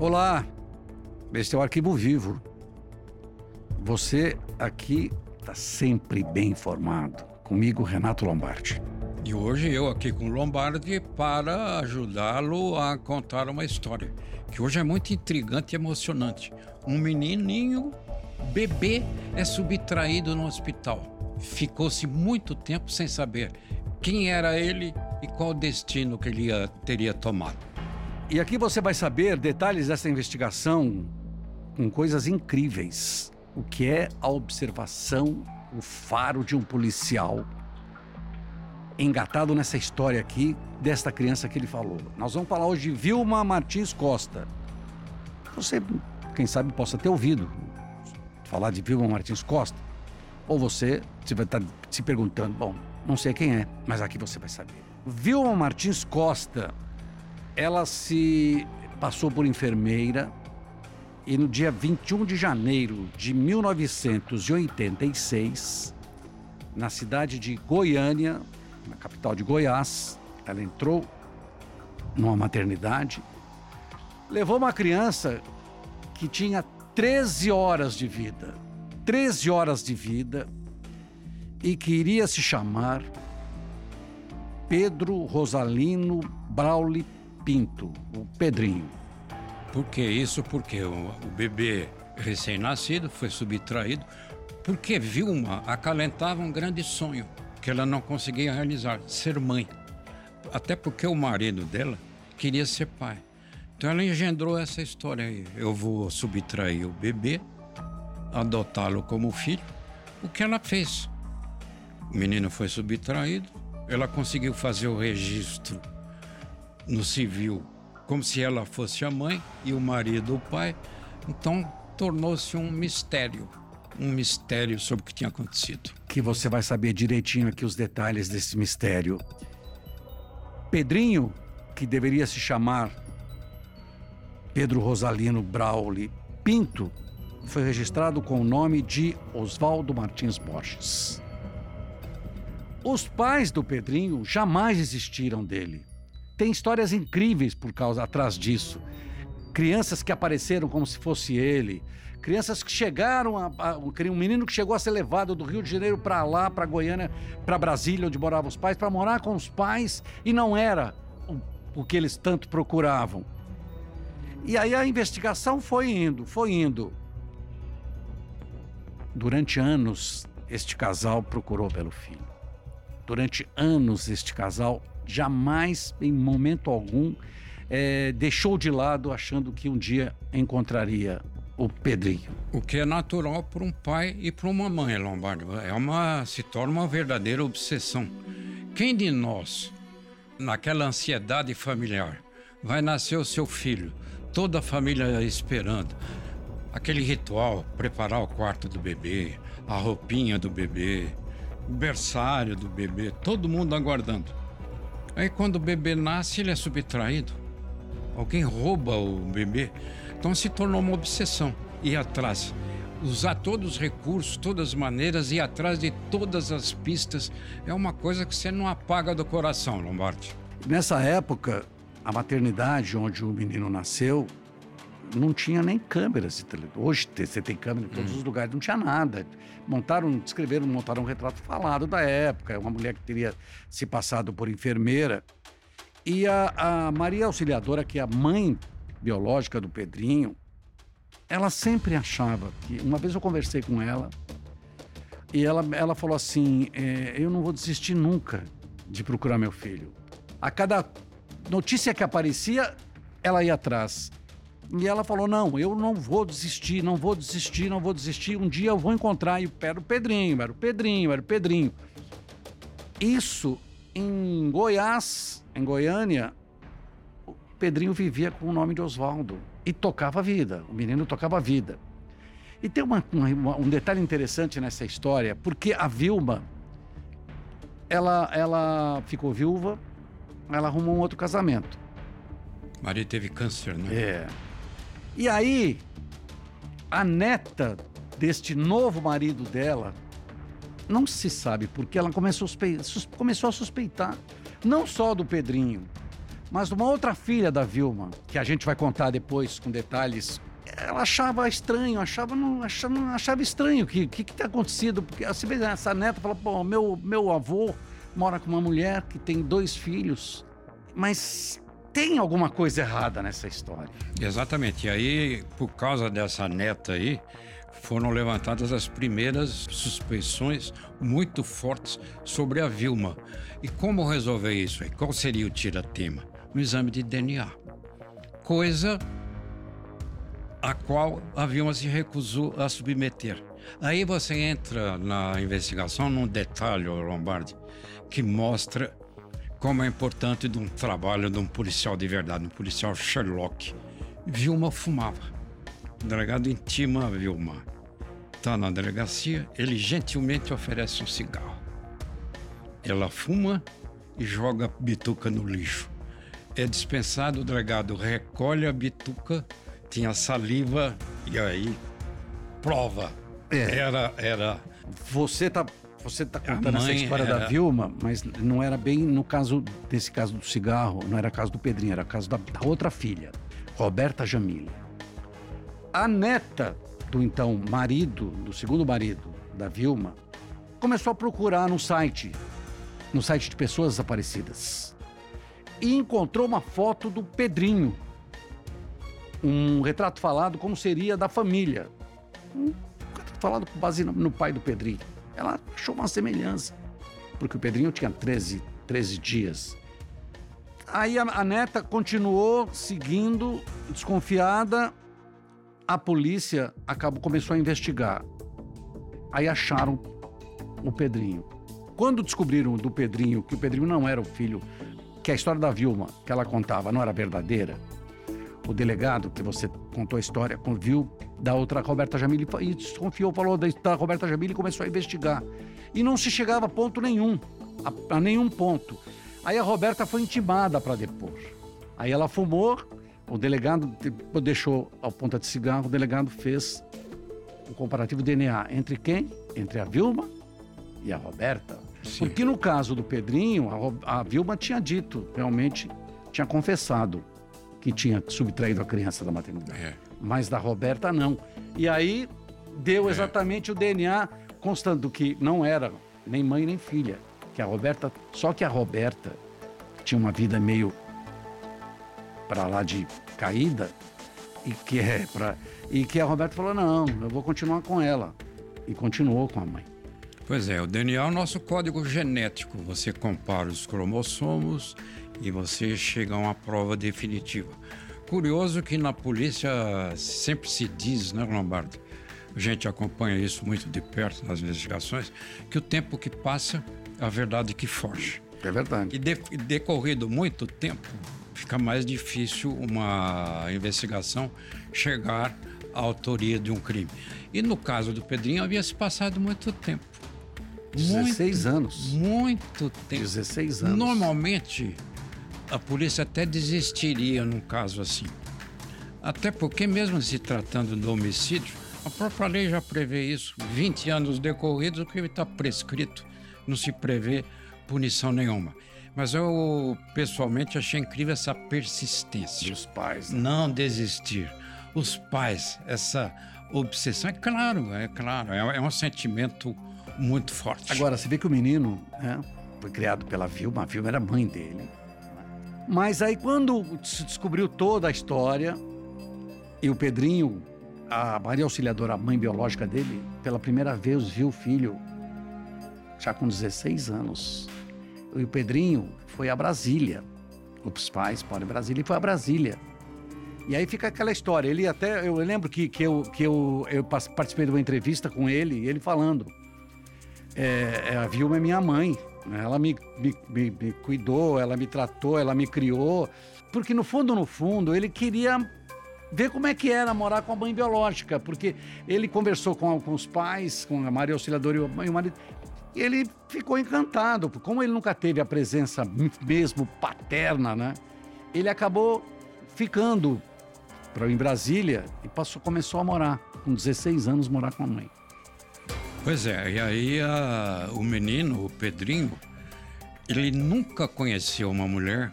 Olá, este é o Arquivo Vivo. Você aqui está sempre bem informado. Comigo, Renato Lombardi. E hoje eu aqui com o Lombardi para ajudá-lo a contar uma história que hoje é muito intrigante e emocionante. Um menininho, bebê, é subtraído no hospital. Ficou-se muito tempo sem saber quem era ele e qual destino que ele teria tomado. E aqui você vai saber detalhes dessa investigação com coisas incríveis. O que é a observação, o faro de um policial engatado nessa história aqui desta criança que ele falou. Nós vamos falar hoje de Vilma Martins Costa. Você, quem sabe, possa ter ouvido falar de Vilma Martins Costa. Ou você, você vai estar se perguntando, bom, não sei quem é, mas aqui você vai saber. Vilma Martins Costa ela se passou por enfermeira e no dia 21 de janeiro de 1986, na cidade de Goiânia, na capital de Goiás, ela entrou numa maternidade, levou uma criança que tinha 13 horas de vida, 13 horas de vida, e que iria se chamar Pedro Rosalino Brauli Pinto, o Pedrinho. Por que isso? Porque o, o bebê recém-nascido foi subtraído porque Vilma acalentava um grande sonho que ela não conseguia realizar, ser mãe. Até porque o marido dela queria ser pai. Então ela engendrou essa história aí. Eu vou subtrair o bebê, adotá-lo como filho. O que ela fez? O menino foi subtraído, ela conseguiu fazer o registro no civil como se ela fosse a mãe e o marido o pai. Então tornou-se um mistério, um mistério sobre o que tinha acontecido. Que você vai saber direitinho aqui os detalhes desse mistério. Pedrinho, que deveria se chamar Pedro Rosalino Brauli Pinto, foi registrado com o nome de Oswaldo Martins Borges. Os pais do Pedrinho jamais desistiram dele. Tem histórias incríveis por causa atrás disso. Crianças que apareceram como se fosse ele, crianças que chegaram a, a um menino que chegou a ser levado do Rio de Janeiro para lá, para Goiânia, para Brasília, onde moravam os pais, para morar com os pais e não era o, o que eles tanto procuravam. E aí a investigação foi indo, foi indo. Durante anos, este casal procurou pelo filho. Durante anos, este casal jamais, em momento algum, é, deixou de lado achando que um dia encontraria o Pedrinho. O que é natural para um pai e para uma mãe, Lombardo. É uma, se torna uma verdadeira obsessão. Quem de nós, naquela ansiedade familiar, vai nascer o seu filho, toda a família esperando, aquele ritual, preparar o quarto do bebê, a roupinha do bebê, o berçário do bebê, todo mundo aguardando. Aí quando o bebê nasce, ele é subtraído. Alguém rouba o bebê. Então se tornou uma obsessão. Ir atrás. Usar todos os recursos, todas as maneiras, ir atrás de todas as pistas. É uma coisa que você não apaga do coração, Lombardi. Nessa época, a maternidade onde o menino nasceu não tinha nem câmeras de televisão. Hoje você tem câmera em todos hum. os lugares, não tinha nada. Montaram, descreveram, montaram um retrato falado da época, uma mulher que teria se passado por enfermeira. E a, a Maria Auxiliadora, que é a mãe biológica do Pedrinho, ela sempre achava que. Uma vez eu conversei com ela e ela, ela falou assim: é, Eu não vou desistir nunca de procurar meu filho. A cada notícia que aparecia, ela ia atrás. E ela falou: Não, eu não vou desistir, não vou desistir, não vou desistir. Um dia eu vou encontrar. E era o Pedrinho, era o Pedrinho, era o Pedrinho. Isso em Goiás, em Goiânia, o Pedrinho vivia com o nome de Oswaldo e tocava a vida. O menino tocava a vida. E tem uma, uma, um detalhe interessante nessa história, porque a Vilma, ela, ela ficou viúva, ela arrumou um outro casamento. Maria teve câncer, né? É. E aí, a neta deste novo marido dela, não se sabe porque ela começou a, começou a suspeitar, não só do Pedrinho, Mas uma outra filha da Vilma, que a gente vai contar depois com detalhes, ela achava estranho, achava, não, achava, achava estranho o que, que, que tem acontecido. Porque você essa neta fala, pô, meu, meu avô mora com uma mulher que tem dois filhos, mas tem alguma coisa errada nessa história. Exatamente. E aí, por causa dessa neta aí, foram levantadas as primeiras suspeições muito fortes sobre a Vilma. E como resolver isso? Qual seria o tira-tema? Um exame de DNA. Coisa a qual a Vilma se recusou a submeter. Aí você entra na investigação num detalhe, Lombardi, que mostra como é importante de um trabalho de um policial de verdade, um policial Sherlock. Vilma fumava. O delegado intima a Vilma. Está na delegacia, ele gentilmente oferece um cigarro. Ela fuma e joga a bituca no lixo. É dispensado, o delegado recolhe a bituca, tinha saliva e aí prova. É. Era, era. Você tá você está contando essa história da Vilma, mas não era bem no caso desse caso do cigarro, não era caso do Pedrinho, era caso da, da outra filha, Roberta Jamile. A neta do então marido, do segundo marido da Vilma, começou a procurar no site, no site de pessoas desaparecidas, e encontrou uma foto do Pedrinho, um retrato falado como seria da família, um retrato falado com base no pai do Pedrinho. Ela achou uma semelhança, porque o Pedrinho tinha 13, 13 dias. Aí a, a neta continuou seguindo, desconfiada. A polícia acabou, começou a investigar. Aí acharam o Pedrinho. Quando descobriram do Pedrinho que o Pedrinho não era o filho, que a história da Vilma que ela contava não era verdadeira, o delegado que você contou a história viu da outra Roberta Jamile e desconfiou, falou da, da Roberta Jamile e começou a investigar. E não se chegava a ponto nenhum, a, a nenhum ponto. Aí a Roberta foi intimada para depor. Aí ela fumou, o delegado deixou a ponta de cigarro, o delegado fez um comparativo DNA entre quem? Entre a Vilma e a Roberta. Sim. Porque no caso do Pedrinho, a, a Vilma tinha dito, realmente tinha confessado que tinha subtraído a criança da maternidade. É. Mas da Roberta, não. E aí deu é. exatamente é. o DNA constando que não era nem mãe nem filha. Que a Roberta. Só que a Roberta tinha uma vida meio para lá de caída e que é para e que a Roberta falou não, eu vou continuar com ela e continuou com a mãe. Pois é, o DNA é o nosso código genético. Você compara os cromossomos e você chega a uma prova definitiva. Curioso que na polícia sempre se diz, né, Lombardo? A gente acompanha isso muito de perto nas investigações, que o tempo que passa, a verdade que foge. É verdade. E de, decorrido muito tempo, fica mais difícil uma investigação chegar à autoria de um crime. E no caso do Pedrinho, havia se passado muito tempo. 16 muito, anos. Muito tempo. 16 anos. Normalmente, a polícia até desistiria num caso assim. Até porque, mesmo se tratando de homicídio, a própria lei já prevê isso. 20 anos decorridos, o crime está prescrito, não se prevê punição nenhuma. Mas eu, pessoalmente, achei incrível essa persistência. Dos pais. Né? Não desistir. Os pais, essa obsessão. É claro, é claro, é, é um sentimento muito forte. Agora, você vê que o menino né, foi criado pela Vilma, a Vilma era mãe dele. Mas aí, quando se descobriu toda a história, e o Pedrinho, a Maria Auxiliadora, a mãe biológica dele, pela primeira vez viu o filho, já com 16 anos. E o Pedrinho foi a Brasília. Os pais podem Brasília e foi a Brasília. E aí fica aquela história. Ele até. Eu lembro que, que, eu, que eu, eu participei de uma entrevista com ele, ele falando. É, é a Vilma é minha mãe. Ela me, me, me, me cuidou, ela me tratou, ela me criou. Porque no fundo, no fundo, ele queria ver como é que era morar com a mãe biológica, porque ele conversou com, com os pais, com a Maria Auxiliadora e o, e o marido, e ele ficou encantado, como ele nunca teve a presença mesmo paterna, né? Ele acabou ficando para em Brasília e passou, começou a morar, com 16 anos, morar com a mãe. Pois é, e aí a, o menino, o Pedrinho, ele nunca conheceu uma mulher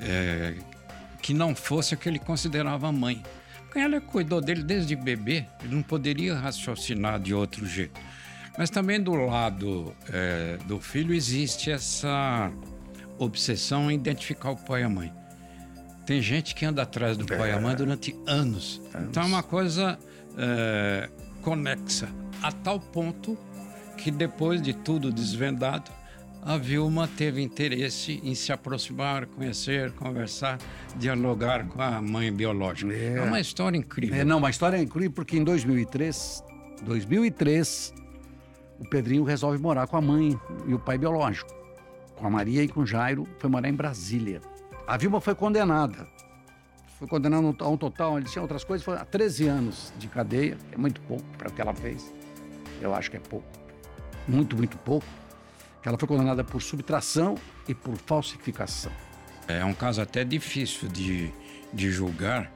é, que não fosse a que ele considerava mãe. Porque ela cuidou dele desde bebê, ele não poderia raciocinar de outro jeito. Mas também do lado é, do filho existe essa obsessão em identificar o pai e a mãe. Tem gente que anda atrás do pai e a mãe durante anos. Então é uma coisa é, conexa, a tal ponto que depois de tudo desvendado, a Vilma teve interesse em se aproximar, conhecer, conversar, dialogar com a mãe biológica. É, é uma história incrível. É, não, uma história incrível porque em 2003, 2003, o Pedrinho resolve morar com a mãe e o pai biológico. Com a Maria e com o Jairo, foi morar em Brasília. A Vilma foi condenada. Foi condenada a um total, ele tinha outras coisas, foi a 13 anos de cadeia, é muito pouco para o que ela fez. Eu acho que é pouco. Muito, muito pouco. Ela foi condenada por subtração e por falsificação. É um caso até difícil de, de julgar.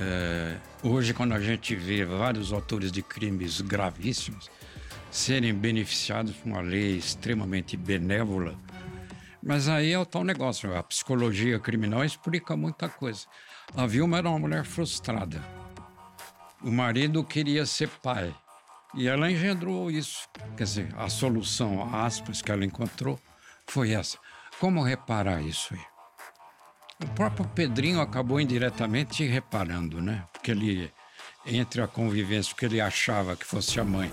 É, hoje, quando a gente vê vários autores de crimes gravíssimos serem beneficiados por uma lei extremamente benévola, mas aí é o tal negócio, a psicologia criminal explica muita coisa. A Vilma era uma mulher frustrada. O marido queria ser pai. E ela engendrou isso. Quer dizer, a solução, aspas, que ela encontrou foi essa. Como reparar isso aí? O próprio Pedrinho acabou indiretamente reparando, né? Porque ele, entre a convivência que ele achava que fosse a mãe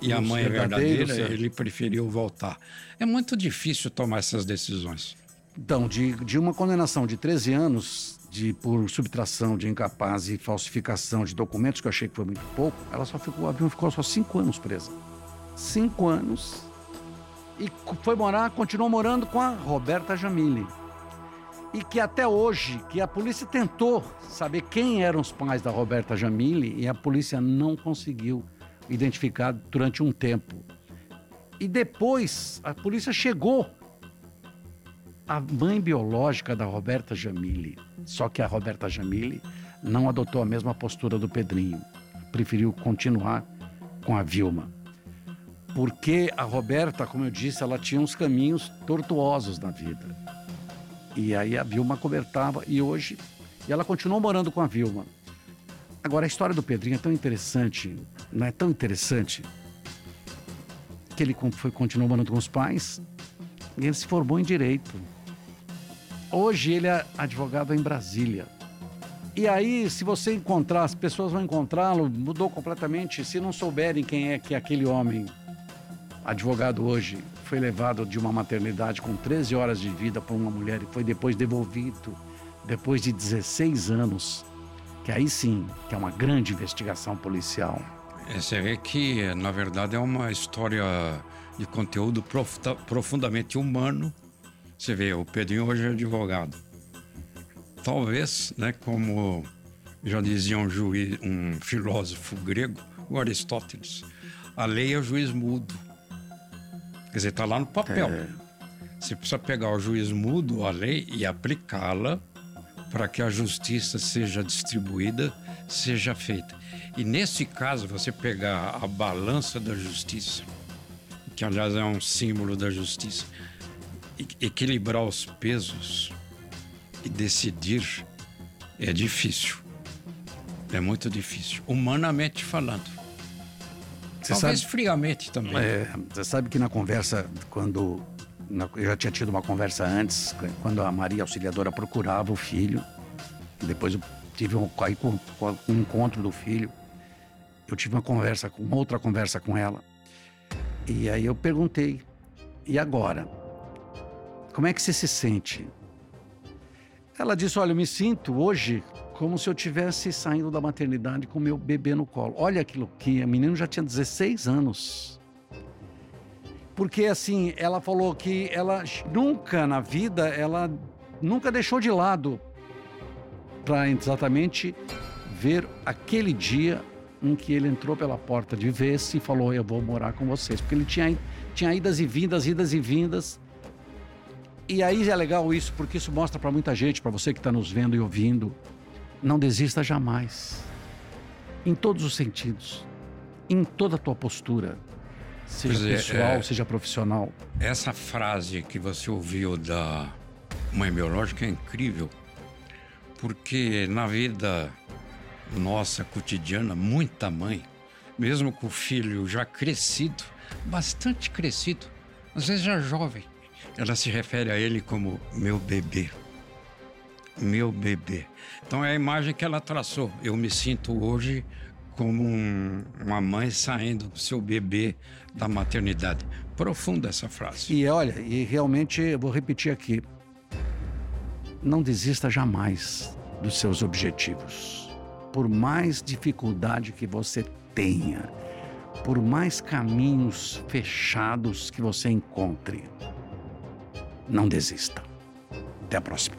e a mãe verdadeira, ele preferiu voltar. É muito difícil tomar essas decisões. Então, de, de uma condenação de 13 anos de, por subtração de incapaz e falsificação de documentos, que eu achei que foi muito pouco, ela só ficou, a Vilma ficou só cinco anos presa. Cinco anos. E foi morar, continuou morando com a Roberta Jamile. E que até hoje, que a polícia tentou saber quem eram os pais da Roberta Jamile e a polícia não conseguiu identificar durante um tempo. E depois a polícia chegou a mãe biológica da Roberta Jamile. Só que a Roberta Jamile não adotou a mesma postura do Pedrinho. Preferiu continuar com a Vilma. Porque a Roberta, como eu disse, ela tinha uns caminhos tortuosos na vida. E aí a Vilma cobertava e hoje e ela continuou morando com a Vilma. Agora a história do Pedrinho é tão interessante, não é tão interessante que ele foi continuou morando com os pais e ele se formou em direito. Hoje ele é advogado em Brasília. E aí, se você encontrar, as pessoas vão encontrá-lo, mudou completamente. Se não souberem quem é que é aquele homem, advogado hoje, foi levado de uma maternidade com 13 horas de vida por uma mulher e foi depois devolvido, depois de 16 anos, que aí sim, que é uma grande investigação policial. É, você vê que, na verdade, é uma história de conteúdo profundamente humano você vê, o Pedrinho hoje é advogado. Talvez, né, como já dizia um, juiz, um filósofo grego, o Aristóteles, a lei é o juiz mudo. Quer dizer, está lá no papel. É. Você precisa pegar o juiz mudo, a lei, e aplicá-la para que a justiça seja distribuída, seja feita. E nesse caso, você pegar a balança da justiça, que aliás é um símbolo da justiça, equilibrar os pesos e decidir é difícil. É muito difícil, humanamente falando. Você Talvez sabe, friamente também. É, você sabe que na conversa, quando. Na, eu já tinha tido uma conversa antes, quando a Maria Auxiliadora procurava o filho. Depois eu tive um, aí, com, com um encontro do filho. Eu tive uma conversa, uma outra conversa com ela. E aí eu perguntei: e agora? Como é que você se sente? Ela disse: Olha, eu me sinto hoje como se eu tivesse saindo da maternidade com meu bebê no colo. Olha aquilo que a menina já tinha 16 anos. Porque assim, ela falou que ela nunca na vida, ela nunca deixou de lado para exatamente ver aquele dia em que ele entrou pela porta de vez e falou: Eu vou morar com vocês. Porque ele tinha, tinha idas e vindas, idas e vindas e aí é legal isso, porque isso mostra para muita gente, para você que está nos vendo e ouvindo, não desista jamais. Em todos os sentidos. Em toda a tua postura. Seja é, pessoal, é, seja profissional. Essa frase que você ouviu da mãe biológica é incrível, porque na vida nossa cotidiana, muita mãe, mesmo com o filho já crescido, bastante crescido, às vezes já jovem, ela se refere a ele como meu bebê. Meu bebê. Então é a imagem que ela traçou. Eu me sinto hoje como um, uma mãe saindo do seu bebê da maternidade. Profunda essa frase. E olha, e realmente eu vou repetir aqui: não desista jamais dos seus objetivos. Por mais dificuldade que você tenha, por mais caminhos fechados que você encontre, não desista. Até a próxima.